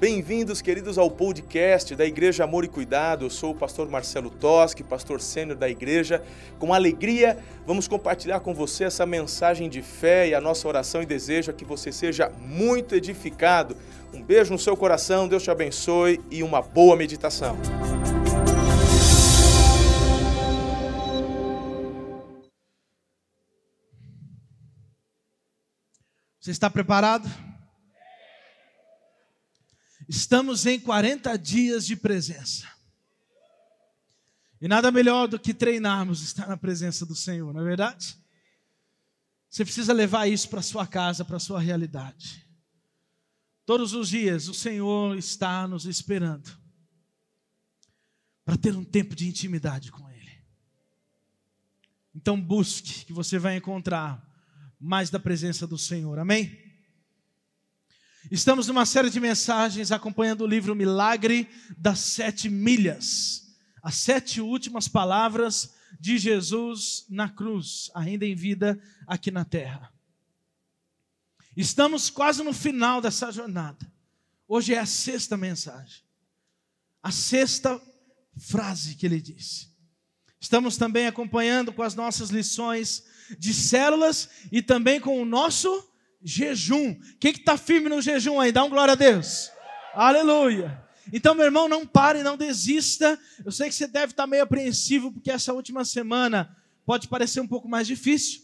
Bem-vindos, queridos, ao podcast da Igreja Amor e Cuidado. Eu sou o pastor Marcelo Toschi, pastor sênior da igreja. Com alegria, vamos compartilhar com você essa mensagem de fé e a nossa oração e desejo é que você seja muito edificado. Um beijo no seu coração, Deus te abençoe e uma boa meditação. Você está preparado? Estamos em 40 dias de presença. E nada melhor do que treinarmos estar na presença do Senhor, não é verdade? Você precisa levar isso para sua casa, para sua realidade. Todos os dias o Senhor está nos esperando para ter um tempo de intimidade com Ele. Então busque, que você vai encontrar mais da presença do Senhor. Amém? Estamos numa série de mensagens acompanhando o livro Milagre das Sete Milhas. As sete últimas palavras de Jesus na cruz, ainda em vida aqui na terra. Estamos quase no final dessa jornada. Hoje é a sexta mensagem. A sexta frase que ele disse. Estamos também acompanhando com as nossas lições de células e também com o nosso jejum. Quem que está firme no jejum aí? Dá um glória a Deus. Aleluia. Então, meu irmão, não pare, não desista. Eu sei que você deve estar tá meio apreensivo, porque essa última semana pode parecer um pouco mais difícil,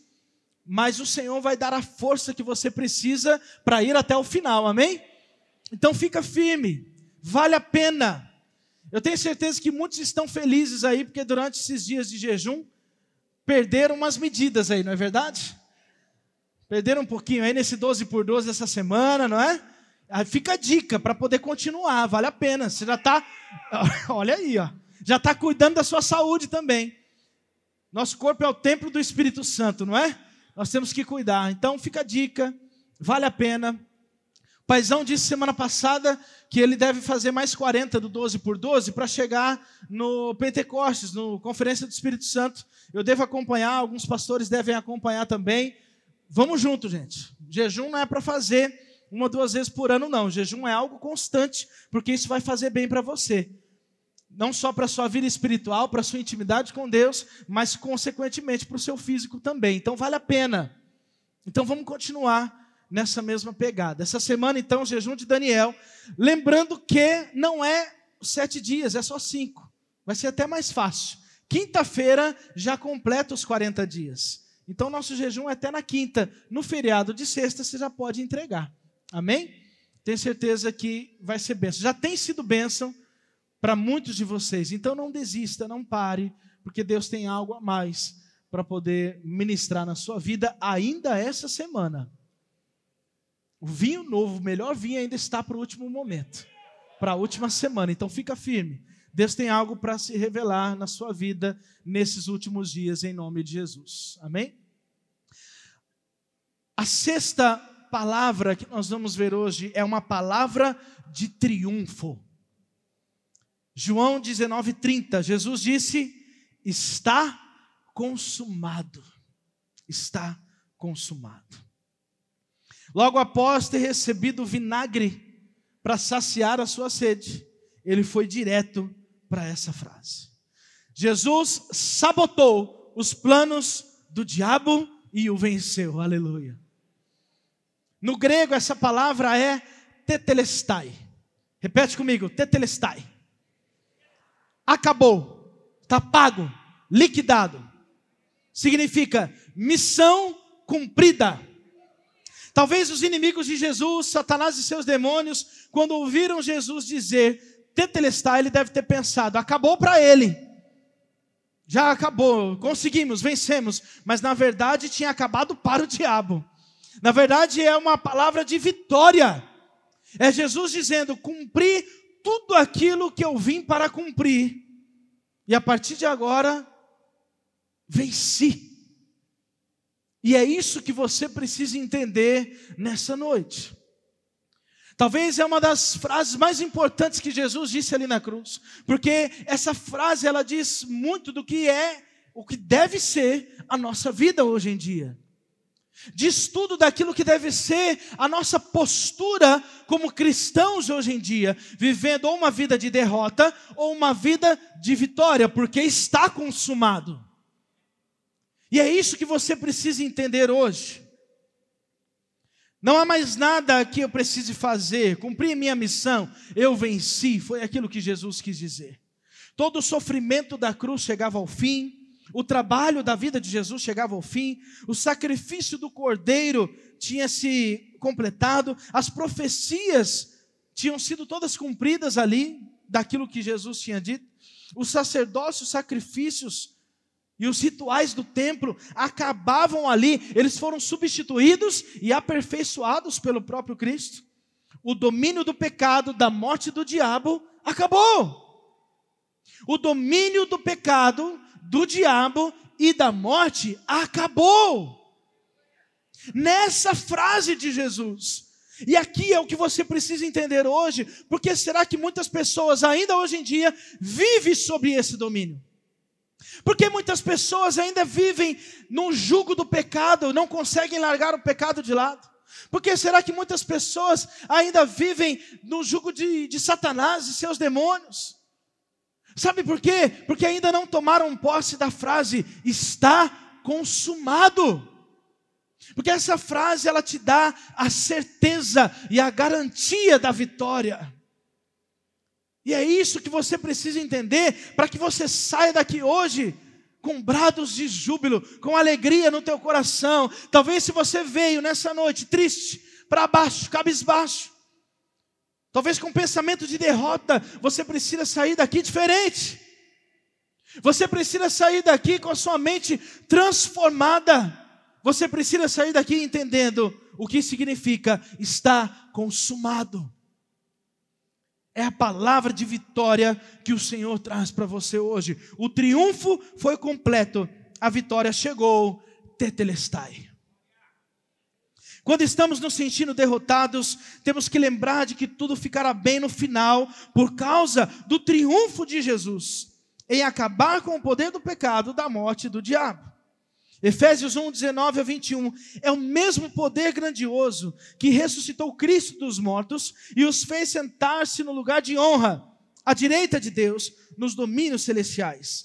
mas o Senhor vai dar a força que você precisa para ir até o final, amém? Então, fica firme, vale a pena. Eu tenho certeza que muitos estão felizes aí, porque durante esses dias de jejum, perderam umas medidas aí, não é verdade? Perderam um pouquinho aí nesse 12 por 12 dessa semana, não é? Aí fica a dica para poder continuar, vale a pena. Você já está, olha aí, ó, já está cuidando da sua saúde também. Nosso corpo é o templo do Espírito Santo, não é? Nós temos que cuidar. Então fica a dica, vale a pena. O paizão disse semana passada que ele deve fazer mais 40 do 12 por 12 para chegar no Pentecostes, no Conferência do Espírito Santo. Eu devo acompanhar, alguns pastores devem acompanhar também. Vamos junto, gente. Jejum não é para fazer uma, duas vezes por ano, não. Jejum é algo constante, porque isso vai fazer bem para você. Não só para a sua vida espiritual, para a sua intimidade com Deus, mas, consequentemente, para o seu físico também. Então, vale a pena. Então, vamos continuar nessa mesma pegada. Essa semana, então, o jejum de Daniel. Lembrando que não é sete dias, é só cinco. Vai ser até mais fácil. Quinta-feira já completa os 40 dias. Então, nosso jejum é até na quinta. No feriado de sexta, você já pode entregar. Amém? Tenho certeza que vai ser bênção. Já tem sido bênção para muitos de vocês. Então, não desista, não pare, porque Deus tem algo a mais para poder ministrar na sua vida ainda essa semana. O vinho novo, o melhor vinho ainda está para o último momento, para a última semana. Então, fica firme. Deus tem algo para se revelar na sua vida nesses últimos dias, em nome de Jesus. Amém? A sexta palavra que nós vamos ver hoje é uma palavra de triunfo. João 19:30, Jesus disse: "Está consumado". Está consumado. Logo após ter recebido o vinagre para saciar a sua sede, ele foi direto para essa frase. Jesus sabotou os planos do diabo e o venceu. Aleluia. No grego, essa palavra é tetelestai. Repete comigo: tetelestai. Acabou, está pago, liquidado. Significa missão cumprida. Talvez os inimigos de Jesus, Satanás e seus demônios, quando ouviram Jesus dizer tetelestai, ele deve ter pensado, acabou para ele. Já acabou, conseguimos, vencemos, mas na verdade tinha acabado para o diabo. Na verdade é uma palavra de vitória. É Jesus dizendo: cumpri tudo aquilo que eu vim para cumprir. E a partir de agora, venci. E é isso que você precisa entender nessa noite. Talvez é uma das frases mais importantes que Jesus disse ali na cruz, porque essa frase ela diz muito do que é, o que deve ser a nossa vida hoje em dia. diz tudo daquilo que deve ser a nossa postura como cristãos hoje em dia, vivendo ou uma vida de derrota ou uma vida de vitória, porque está consumado. E é isso que você precisa entender hoje. Não há mais nada que eu precise fazer, cumprir minha missão, eu venci, foi aquilo que Jesus quis dizer. Todo o sofrimento da cruz chegava ao fim, o trabalho da vida de Jesus chegava ao fim, o sacrifício do cordeiro tinha se completado, as profecias tinham sido todas cumpridas ali, daquilo que Jesus tinha dito, os sacerdócios, sacrifícios e os rituais do templo acabavam ali, eles foram substituídos e aperfeiçoados pelo próprio Cristo. O domínio do pecado, da morte do diabo, acabou. O domínio do pecado, do diabo e da morte acabou. Nessa frase de Jesus. E aqui é o que você precisa entender hoje, porque será que muitas pessoas ainda hoje em dia vivem sobre esse domínio? Porque muitas pessoas ainda vivem no jugo do pecado, não conseguem largar o pecado de lado. Porque será que muitas pessoas ainda vivem no jugo de, de Satanás e seus demônios? Sabe por quê? Porque ainda não tomaram posse da frase está consumado. Porque essa frase ela te dá a certeza e a garantia da vitória. E é isso que você precisa entender para que você saia daqui hoje com brados de júbilo, com alegria no teu coração. Talvez se você veio nessa noite triste, para baixo, cabisbaixo, talvez com pensamento de derrota, você precisa sair daqui diferente. Você precisa sair daqui com a sua mente transformada. Você precisa sair daqui entendendo o que significa estar consumado é a palavra de vitória que o Senhor traz para você hoje. O triunfo foi completo, a vitória chegou, tetelestai. Quando estamos nos sentindo derrotados, temos que lembrar de que tudo ficará bem no final, por causa do triunfo de Jesus em acabar com o poder do pecado, da morte e do diabo. Efésios 1, 19 a 21. É o mesmo poder grandioso que ressuscitou Cristo dos mortos e os fez sentar-se no lugar de honra, à direita de Deus, nos domínios celestiais.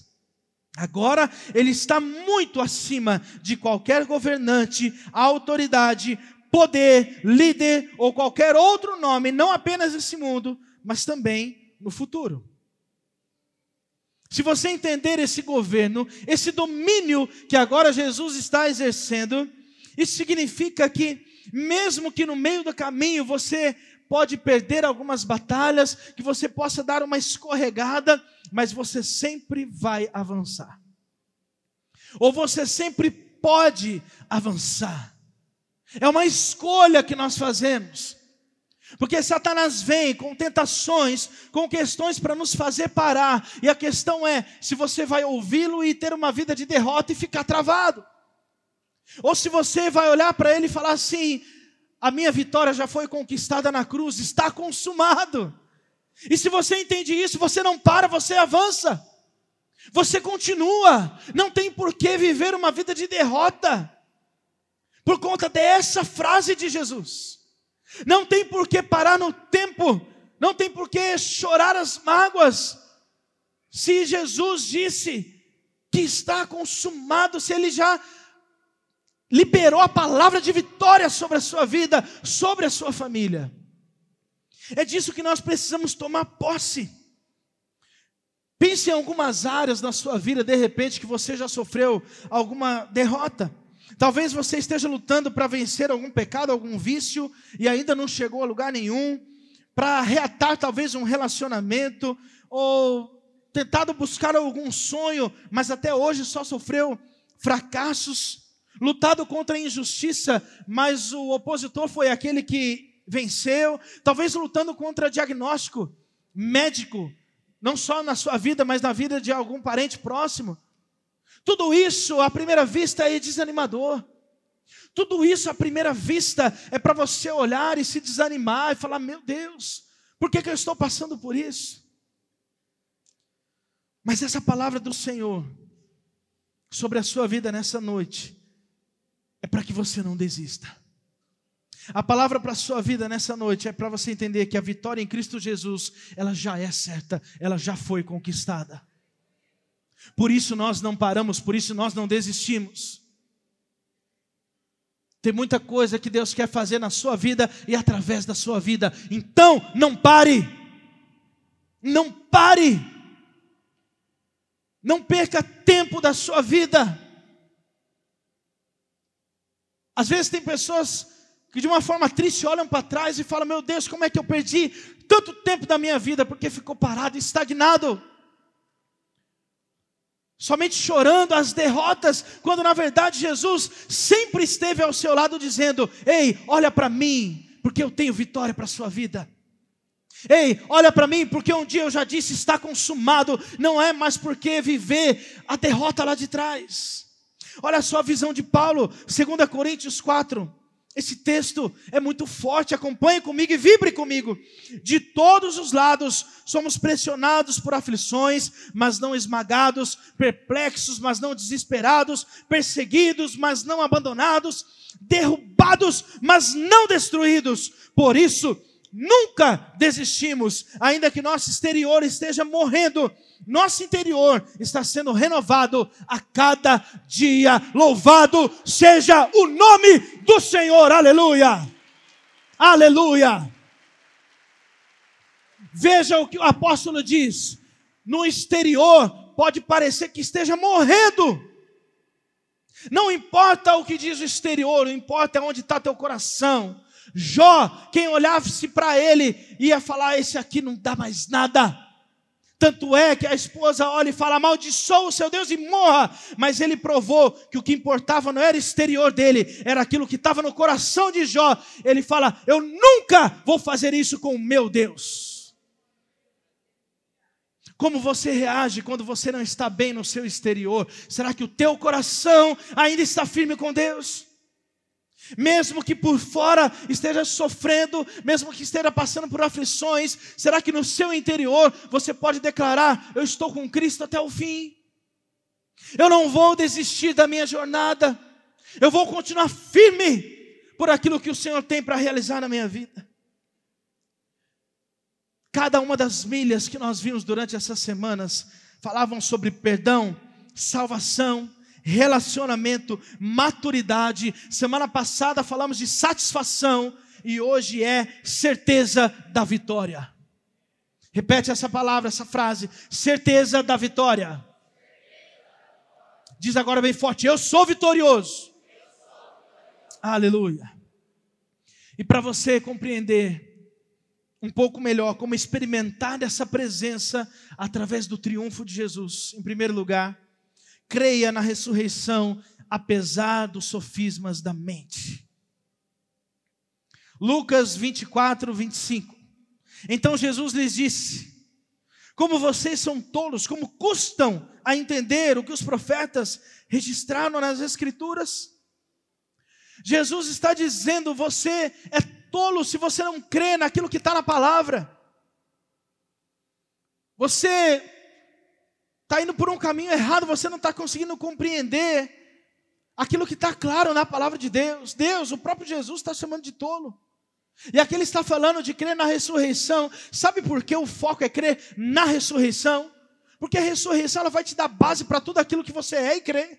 Agora ele está muito acima de qualquer governante, autoridade, poder, líder ou qualquer outro nome, não apenas nesse mundo, mas também no futuro. Se você entender esse governo, esse domínio que agora Jesus está exercendo, isso significa que, mesmo que no meio do caminho você pode perder algumas batalhas, que você possa dar uma escorregada, mas você sempre vai avançar. Ou você sempre pode avançar. É uma escolha que nós fazemos. Porque Satanás vem com tentações, com questões para nos fazer parar. E a questão é se você vai ouvi-lo e ter uma vida de derrota e ficar travado. Ou se você vai olhar para ele e falar assim: a minha vitória já foi conquistada na cruz, está consumado. E se você entende isso, você não para, você avança. Você continua. Não tem por que viver uma vida de derrota. Por conta dessa frase de Jesus. Não tem por que parar no tempo, não tem por que chorar as mágoas. Se Jesus disse que está consumado, se ele já liberou a palavra de vitória sobre a sua vida, sobre a sua família. É disso que nós precisamos tomar posse. Pense em algumas áreas na sua vida, de repente, que você já sofreu alguma derrota. Talvez você esteja lutando para vencer algum pecado, algum vício e ainda não chegou a lugar nenhum, para reatar talvez um relacionamento ou tentado buscar algum sonho, mas até hoje só sofreu fracassos, lutado contra a injustiça, mas o opositor foi aquele que venceu, talvez lutando contra diagnóstico médico, não só na sua vida, mas na vida de algum parente próximo. Tudo isso, à primeira vista, é desanimador. Tudo isso, à primeira vista, é para você olhar e se desanimar e falar: Meu Deus, por que, que eu estou passando por isso? Mas essa palavra do Senhor sobre a sua vida nessa noite é para que você não desista. A palavra para a sua vida nessa noite é para você entender que a vitória em Cristo Jesus, ela já é certa, ela já foi conquistada. Por isso nós não paramos, por isso nós não desistimos. Tem muita coisa que Deus quer fazer na sua vida e através da sua vida. Então, não pare. Não pare. Não perca tempo da sua vida. Às vezes tem pessoas que de uma forma triste olham para trás e falam: Meu Deus, como é que eu perdi tanto tempo da minha vida porque ficou parado, estagnado? Somente chorando as derrotas, quando na verdade Jesus sempre esteve ao seu lado dizendo: Ei, olha para mim, porque eu tenho vitória para a sua vida. Ei, olha para mim, porque um dia eu já disse está consumado, não é mais porque viver a derrota lá de trás. Olha só a visão de Paulo, 2 Coríntios 4. Esse texto é muito forte, acompanhe comigo e vibre comigo. De todos os lados somos pressionados por aflições, mas não esmagados, perplexos, mas não desesperados, perseguidos, mas não abandonados, derrubados, mas não destruídos. Por isso, nunca desistimos, ainda que nosso exterior esteja morrendo, nosso interior está sendo renovado a cada dia. Louvado seja o nome do Senhor, aleluia, aleluia. Veja o que o apóstolo diz: no exterior pode parecer que esteja morrendo, não importa o que diz o exterior, não importa onde está teu coração. Jó, quem olhasse para ele, ia falar: Esse aqui não dá mais nada. Tanto é que a esposa olha e fala: Amaldiçoa o seu Deus e morra. Mas ele provou que o que importava não era exterior dele, era aquilo que estava no coração de Jó. Ele fala: Eu nunca vou fazer isso com o meu Deus. Como você reage quando você não está bem no seu exterior? Será que o teu coração ainda está firme com Deus? Mesmo que por fora esteja sofrendo, mesmo que esteja passando por aflições, será que no seu interior você pode declarar: Eu estou com Cristo até o fim? Eu não vou desistir da minha jornada, eu vou continuar firme por aquilo que o Senhor tem para realizar na minha vida. Cada uma das milhas que nós vimos durante essas semanas falavam sobre perdão, salvação, relacionamento, maturidade. Semana passada falamos de satisfação e hoje é certeza da vitória. Repete essa palavra, essa frase: certeza da vitória. Diz agora bem forte: Eu sou vitorioso. Aleluia. E para você compreender um pouco melhor como experimentar essa presença através do triunfo de Jesus, em primeiro lugar, creia na ressurreição, apesar dos sofismas da mente. Lucas 24, 25. Então Jesus lhes disse: Como vocês são tolos, como custam a entender o que os profetas registraram nas Escrituras? Jesus está dizendo: você é tolo se você não crê naquilo que está na palavra. Você está indo por um caminho errado, você não está conseguindo compreender aquilo que está claro na palavra de Deus. Deus, o próprio Jesus está chamando de tolo. E aqui ele está falando de crer na ressurreição. Sabe por que o foco é crer na ressurreição? Porque a ressurreição ela vai te dar base para tudo aquilo que você é e crê.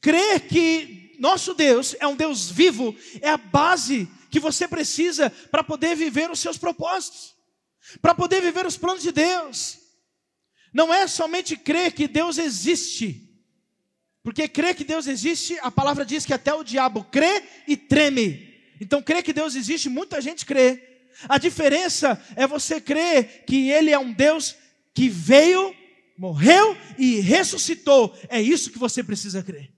Crer que nosso Deus é um Deus vivo é a base que você precisa para poder viver os seus propósitos, para poder viver os planos de Deus não é somente crer que Deus existe, porque crer que Deus existe, a palavra diz que até o diabo crê e treme. Então, crer que Deus existe, muita gente crê. A diferença é você crer que Ele é um Deus que veio, morreu e ressuscitou. É isso que você precisa crer.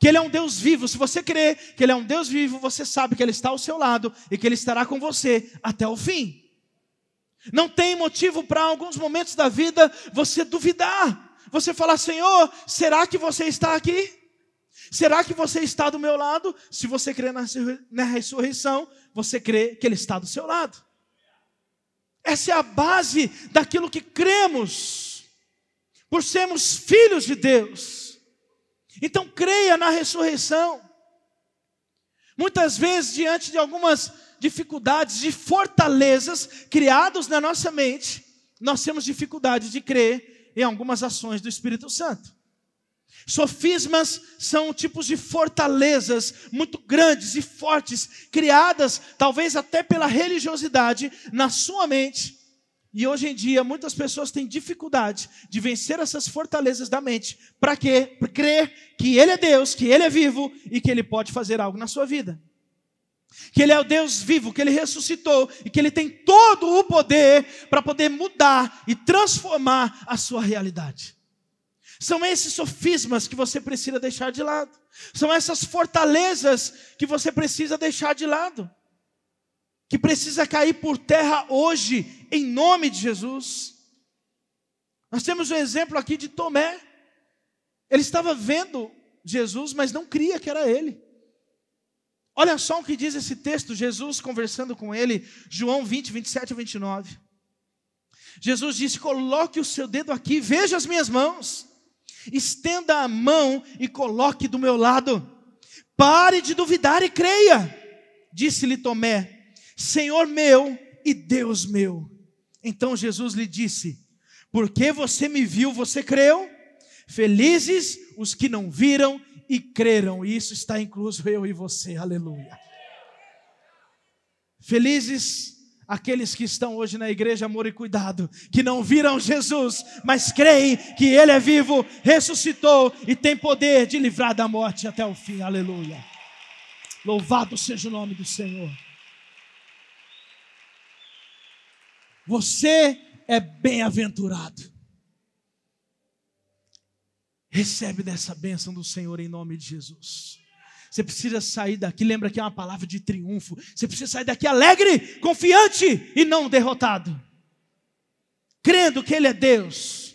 Que Ele é um Deus vivo. Se você crer que Ele é um Deus vivo, você sabe que Ele está ao seu lado e que Ele estará com você até o fim. Não tem motivo para alguns momentos da vida você duvidar. Você falar, Senhor, será que você está aqui? Será que você está do meu lado? Se você crê na ressurreição, você crê que Ele está do seu lado. Essa é a base daquilo que cremos, por sermos filhos de Deus. Então creia na ressurreição. Muitas vezes, diante de algumas dificuldades, de fortalezas criados na nossa mente, nós temos dificuldade de crer em algumas ações do Espírito Santo. Sofismas são tipos de fortalezas muito grandes e fortes, criadas talvez até pela religiosidade na sua mente. E hoje em dia, muitas pessoas têm dificuldade de vencer essas fortalezas da mente. Para quê? Para crer que Ele é Deus, que Ele é vivo e que Ele pode fazer algo na sua vida. Que Ele é o Deus vivo, que Ele ressuscitou e que Ele tem todo o poder para poder mudar e transformar a sua realidade. São esses sofismas que você precisa deixar de lado. São essas fortalezas que você precisa deixar de lado. Que precisa cair por terra hoje, em nome de Jesus. Nós temos um exemplo aqui de Tomé. Ele estava vendo Jesus, mas não cria que era ele. Olha só o que diz esse texto, Jesus conversando com ele, João 20, 27 a 29. Jesus disse: Coloque o seu dedo aqui, veja as minhas mãos estenda a mão e coloque do meu lado. Pare de duvidar e creia. Disse-lhe Tomé: Senhor meu e Deus meu. Então Jesus lhe disse: Porque você me viu, você creu? Felizes os que não viram e creram. E isso está incluso eu e você. Aleluia. Felizes aqueles que estão hoje na igreja Amor e Cuidado, que não viram Jesus, mas creem que Ele é vivo, ressuscitou e tem poder de livrar da morte até o fim. Aleluia. Louvado seja o nome do Senhor. Você é bem-aventurado. Recebe dessa bênção do Senhor em nome de Jesus. Você precisa sair daqui, lembra que é uma palavra de triunfo. Você precisa sair daqui alegre, confiante e não derrotado. Crendo que Ele é Deus.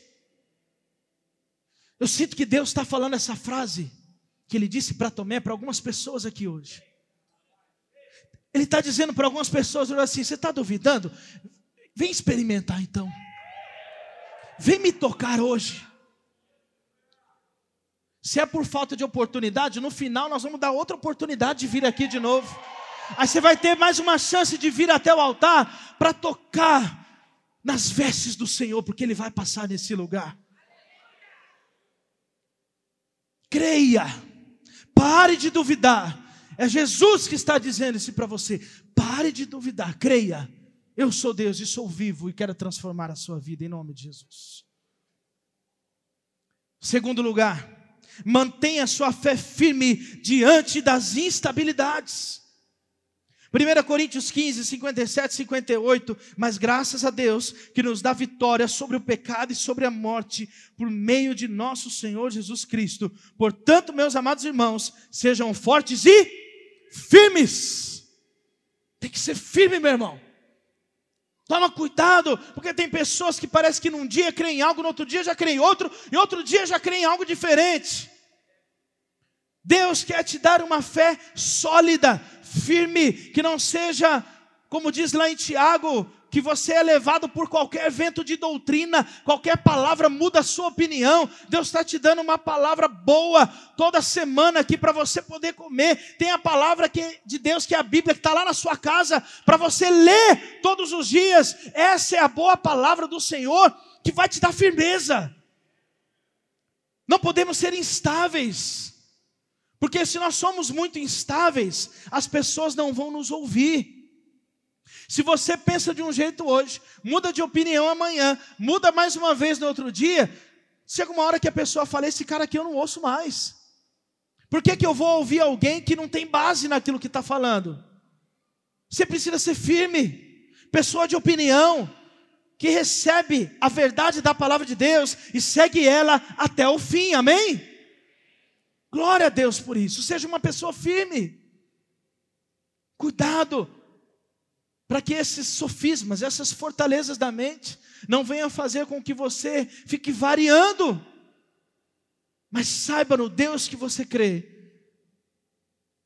Eu sinto que Deus está falando essa frase que Ele disse para Tomé, para algumas pessoas aqui hoje. Ele está dizendo para algumas pessoas assim: você está duvidando? Vem experimentar então. Vem me tocar hoje. Se é por falta de oportunidade, no final nós vamos dar outra oportunidade de vir aqui de novo. Aí você vai ter mais uma chance de vir até o altar para tocar nas vestes do Senhor, porque Ele vai passar nesse lugar. Creia, pare de duvidar. É Jesus que está dizendo isso para você. Pare de duvidar, creia. Eu sou Deus e sou vivo e quero transformar a sua vida em nome de Jesus. Segundo lugar, mantenha sua fé firme diante das instabilidades. 1 Coríntios 15, 57, 58. Mas graças a Deus que nos dá vitória sobre o pecado e sobre a morte, por meio de nosso Senhor Jesus Cristo. Portanto, meus amados irmãos, sejam fortes e firmes. Tem que ser firme, meu irmão. Toma cuidado, porque tem pessoas que parece que num dia creem em algo, no outro dia já creem em outro, e outro dia já creem em algo diferente. Deus quer te dar uma fé sólida, firme, que não seja, como diz lá em Tiago, que você é levado por qualquer vento de doutrina, qualquer palavra muda a sua opinião. Deus está te dando uma palavra boa toda semana aqui para você poder comer. Tem a palavra que, de Deus, que é a Bíblia, que está lá na sua casa, para você ler todos os dias. Essa é a boa palavra do Senhor que vai te dar firmeza. Não podemos ser instáveis. Porque se nós somos muito instáveis, as pessoas não vão nos ouvir. Se você pensa de um jeito hoje, muda de opinião amanhã, muda mais uma vez no outro dia, chega uma hora que a pessoa fala: Esse cara aqui eu não ouço mais. Por que, que eu vou ouvir alguém que não tem base naquilo que está falando? Você precisa ser firme, pessoa de opinião, que recebe a verdade da palavra de Deus e segue ela até o fim, amém? Glória a Deus por isso. Seja uma pessoa firme. Cuidado para que esses sofismas, essas fortalezas da mente, não venham fazer com que você fique variando. Mas saiba no Deus que você crê.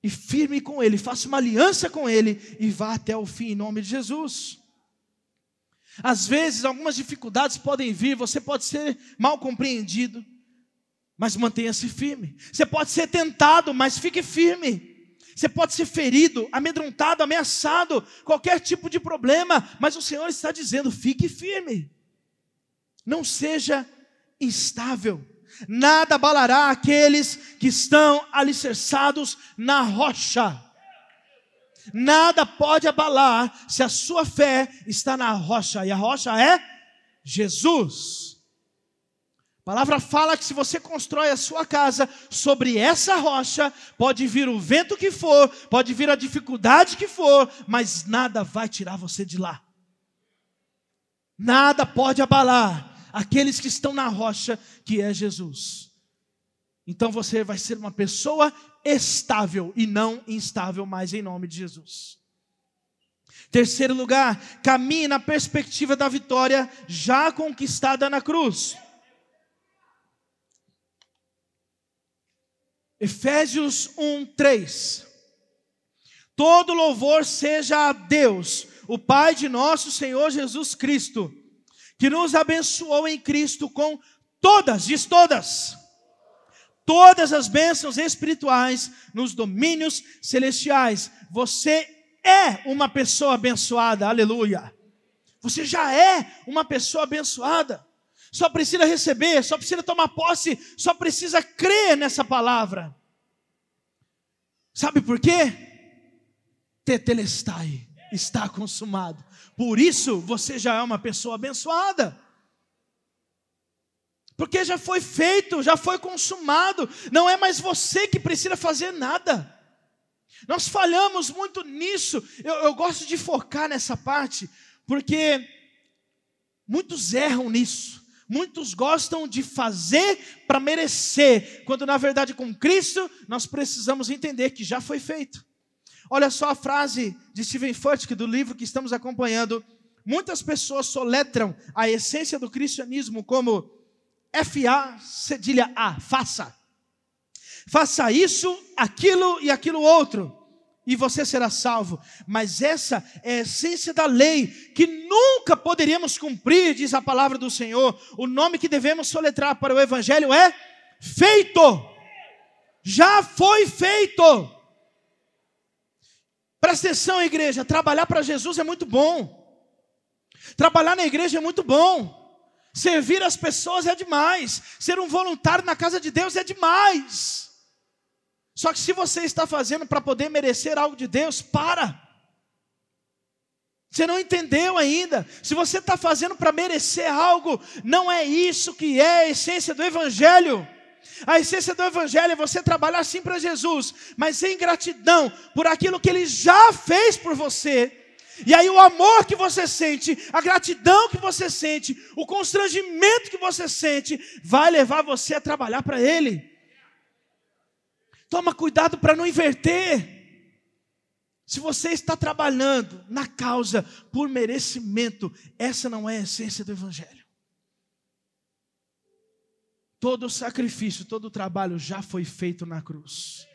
E firme com Ele, faça uma aliança com Ele e vá até o fim em nome de Jesus. Às vezes, algumas dificuldades podem vir, você pode ser mal compreendido. Mas mantenha-se firme. Você pode ser tentado, mas fique firme. Você pode ser ferido, amedrontado, ameaçado, qualquer tipo de problema, mas o Senhor está dizendo: fique firme. Não seja instável. Nada abalará aqueles que estão alicerçados na rocha. Nada pode abalar se a sua fé está na rocha, e a rocha é Jesus. A palavra fala que se você constrói a sua casa sobre essa rocha, pode vir o vento que for, pode vir a dificuldade que for, mas nada vai tirar você de lá. Nada pode abalar aqueles que estão na rocha, que é Jesus. Então você vai ser uma pessoa estável e não instável mais em nome de Jesus. Terceiro lugar, caminhe na perspectiva da vitória já conquistada na cruz. Efésios 1, 3. Todo louvor seja a Deus, o Pai de nosso Senhor Jesus Cristo, que nos abençoou em Cristo com todas, diz todas, todas as bênçãos espirituais nos domínios celestiais. Você é uma pessoa abençoada, aleluia. Você já é uma pessoa abençoada só precisa receber, só precisa tomar posse, só precisa crer nessa palavra. Sabe por quê? Tetelestai, está consumado. Por isso você já é uma pessoa abençoada. Porque já foi feito, já foi consumado, não é mais você que precisa fazer nada. Nós falhamos muito nisso, eu, eu gosto de focar nessa parte, porque muitos erram nisso. Muitos gostam de fazer para merecer, quando na verdade com Cristo nós precisamos entender que já foi feito. Olha só a frase de Stephen Furtick do livro que estamos acompanhando. Muitas pessoas soletram a essência do cristianismo como F-A, cedilha A, faça. Faça isso, aquilo e aquilo outro e você será salvo. Mas essa é a essência da lei, que nunca poderíamos cumprir, diz a palavra do Senhor. O nome que devemos soletrar para o Evangelho é feito. Já foi feito. Presta atenção, igreja: trabalhar para Jesus é muito bom. Trabalhar na igreja é muito bom. Servir as pessoas é demais. Ser um voluntário na casa de Deus é demais. Só que se você está fazendo para poder merecer algo de Deus, para. Você não entendeu ainda. Se você está fazendo para merecer algo, não é isso que é a essência do Evangelho. A essência do Evangelho é você trabalhar sim para Jesus, mas em gratidão por aquilo que Ele já fez por você. E aí o amor que você sente, a gratidão que você sente, o constrangimento que você sente, vai levar você a trabalhar para Ele. Toma cuidado para não inverter. Se você está trabalhando na causa por merecimento, essa não é a essência do Evangelho. Todo sacrifício, todo trabalho já foi feito na cruz.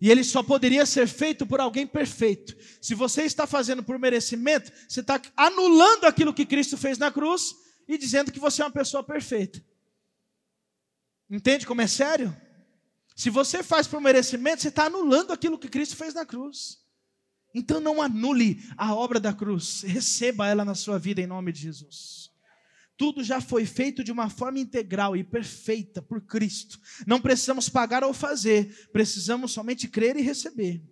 E ele só poderia ser feito por alguém perfeito. Se você está fazendo por merecimento, você está anulando aquilo que Cristo fez na cruz e dizendo que você é uma pessoa perfeita. Entende como é sério? Se você faz por merecimento, você está anulando aquilo que Cristo fez na cruz. Então não anule a obra da cruz, receba ela na sua vida em nome de Jesus. Tudo já foi feito de uma forma integral e perfeita por Cristo. Não precisamos pagar ou fazer, precisamos somente crer e receber.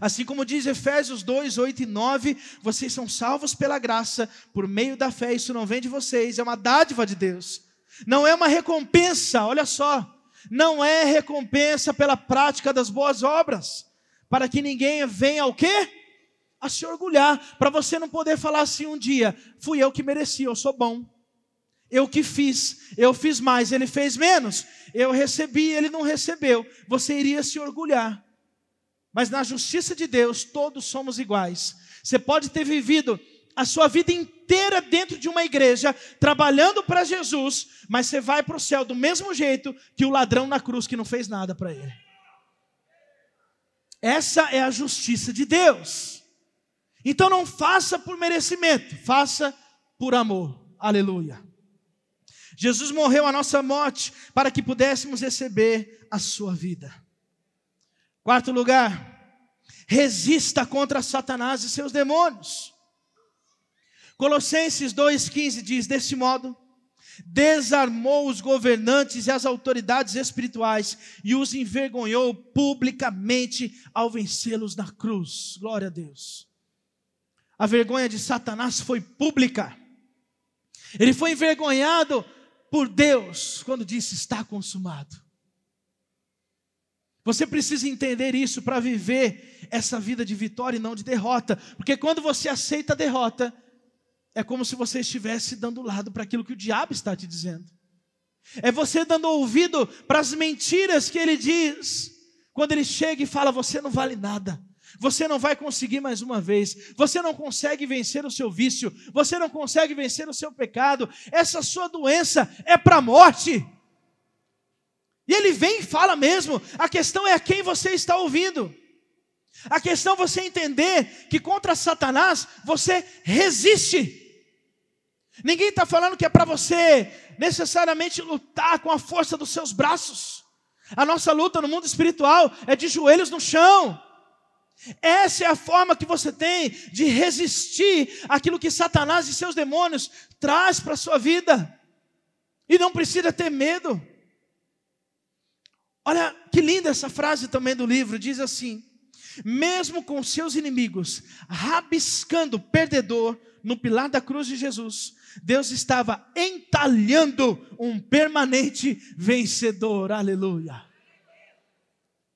Assim como diz Efésios 2, 8 e 9, vocês são salvos pela graça, por meio da fé, isso não vem de vocês, é uma dádiva de Deus. Não é uma recompensa, olha só não é recompensa pela prática das boas obras, para que ninguém venha ao quê? A se orgulhar, para você não poder falar assim um dia, fui eu que mereci, eu sou bom. Eu que fiz, eu fiz mais, ele fez menos. Eu recebi, ele não recebeu. Você iria se orgulhar. Mas na justiça de Deus, todos somos iguais. Você pode ter vivido a sua vida inteira dentro de uma igreja, trabalhando para Jesus, mas você vai para o céu do mesmo jeito que o ladrão na cruz que não fez nada para ele. Essa é a justiça de Deus. Então não faça por merecimento, faça por amor. Aleluia. Jesus morreu a nossa morte para que pudéssemos receber a sua vida. Quarto lugar, resista contra Satanás e seus demônios. Colossenses 2,15 diz: desse modo, desarmou os governantes e as autoridades espirituais e os envergonhou publicamente ao vencê-los na cruz. Glória a Deus. A vergonha de Satanás foi pública. Ele foi envergonhado por Deus quando disse: Está consumado. Você precisa entender isso para viver essa vida de vitória e não de derrota, porque quando você aceita a derrota, é como se você estivesse dando lado para aquilo que o diabo está te dizendo. É você dando ouvido para as mentiras que ele diz. Quando ele chega e fala: Você não vale nada. Você não vai conseguir mais uma vez. Você não consegue vencer o seu vício. Você não consegue vencer o seu pecado. Essa sua doença é para a morte. E ele vem e fala mesmo. A questão é a quem você está ouvindo. A questão é você entender que contra Satanás você resiste. Ninguém está falando que é para você necessariamente lutar com a força dos seus braços. A nossa luta no mundo espiritual é de joelhos no chão. Essa é a forma que você tem de resistir àquilo que Satanás e seus demônios traz para a sua vida. E não precisa ter medo. Olha que linda essa frase também do livro, diz assim: mesmo com seus inimigos, rabiscando perdedor no pilar da cruz de Jesus, Deus estava entalhando um permanente vencedor. Aleluia.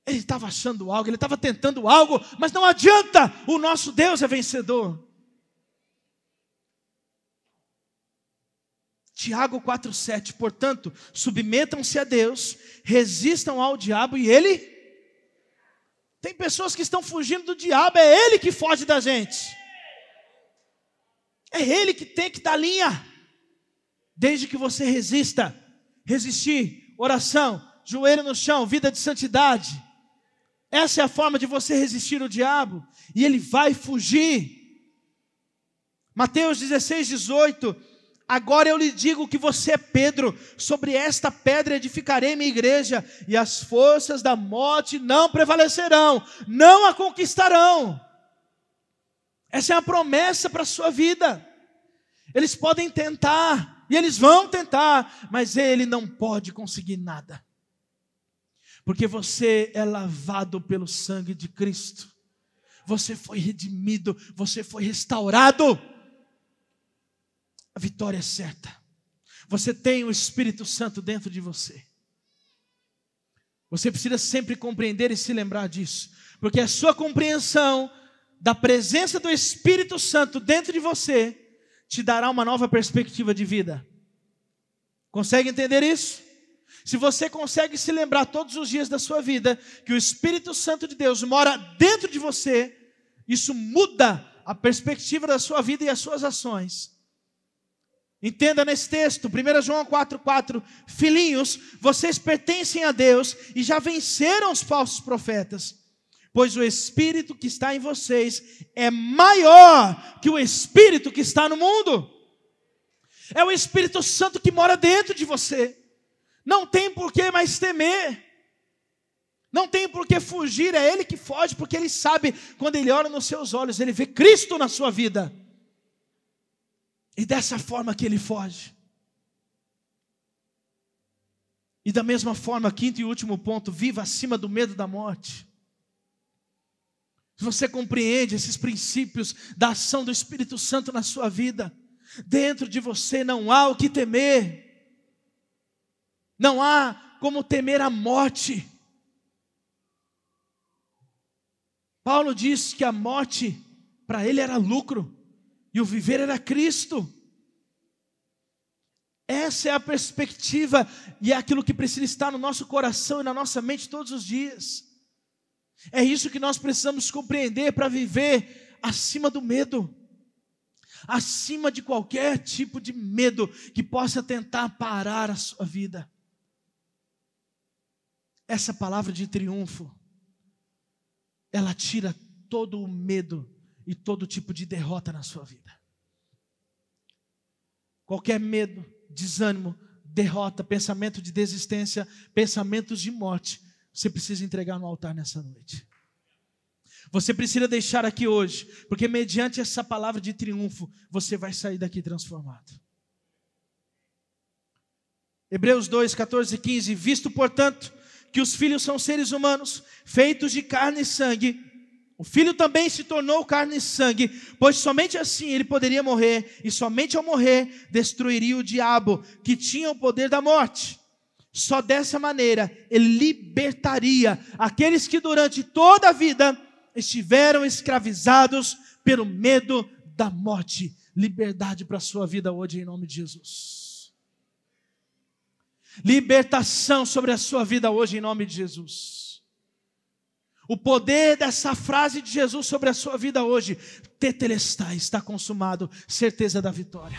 Ele estava achando algo, ele estava tentando algo, mas não adianta, o nosso Deus é vencedor. Tiago 4,7, portanto, submetam-se a Deus, resistam ao diabo e ele. Tem pessoas que estão fugindo do diabo, é ele que foge da gente. É Ele que tem que dar linha. Desde que você resista, resistir, oração, joelho no chão, vida de santidade. Essa é a forma de você resistir o diabo, e ele vai fugir. Mateus 16, 18. Agora eu lhe digo que você é Pedro, sobre esta pedra edificarei minha igreja, e as forças da morte não prevalecerão, não a conquistarão. Essa é a promessa para a sua vida. Eles podem tentar, e eles vão tentar, mas ele não pode conseguir nada. Porque você é lavado pelo sangue de Cristo. Você foi redimido, você foi restaurado. A vitória é certa. Você tem o Espírito Santo dentro de você. Você precisa sempre compreender e se lembrar disso, porque a sua compreensão da presença do Espírito Santo dentro de você te dará uma nova perspectiva de vida. Consegue entender isso? Se você consegue se lembrar todos os dias da sua vida que o Espírito Santo de Deus mora dentro de você, isso muda a perspectiva da sua vida e as suas ações. Entenda nesse texto, 1 João 4,4: Filhinhos, vocês pertencem a Deus e já venceram os falsos profetas pois o Espírito que está em vocês é maior que o Espírito que está no mundo. É o Espírito Santo que mora dentro de você. Não tem por que mais temer. Não tem por que fugir, é Ele que foge, porque Ele sabe, quando Ele olha nos seus olhos, Ele vê Cristo na sua vida. E dessa forma que Ele foge. E da mesma forma, quinto e último ponto, viva acima do medo da morte. Se você compreende esses princípios da ação do Espírito Santo na sua vida, dentro de você não há o que temer, não há como temer a morte. Paulo disse que a morte para ele era lucro e o viver era Cristo. Essa é a perspectiva e é aquilo que precisa estar no nosso coração e na nossa mente todos os dias. É isso que nós precisamos compreender para viver acima do medo, acima de qualquer tipo de medo que possa tentar parar a sua vida. Essa palavra de triunfo, ela tira todo o medo e todo tipo de derrota na sua vida. Qualquer medo, desânimo, derrota, pensamento de desistência, pensamentos de morte, você precisa entregar no altar nessa noite. Você precisa deixar aqui hoje, porque mediante essa palavra de triunfo, você vai sair daqui transformado. Hebreus 2, 14 e 15: Visto, portanto, que os filhos são seres humanos, feitos de carne e sangue, o filho também se tornou carne e sangue, pois somente assim ele poderia morrer, e somente ao morrer destruiria o diabo, que tinha o poder da morte. Só dessa maneira ele libertaria aqueles que durante toda a vida estiveram escravizados pelo medo da morte. Liberdade para a sua vida hoje, em nome de Jesus. Libertação sobre a sua vida hoje, em nome de Jesus. O poder dessa frase de Jesus sobre a sua vida hoje, tetelestai, está consumado, certeza da vitória.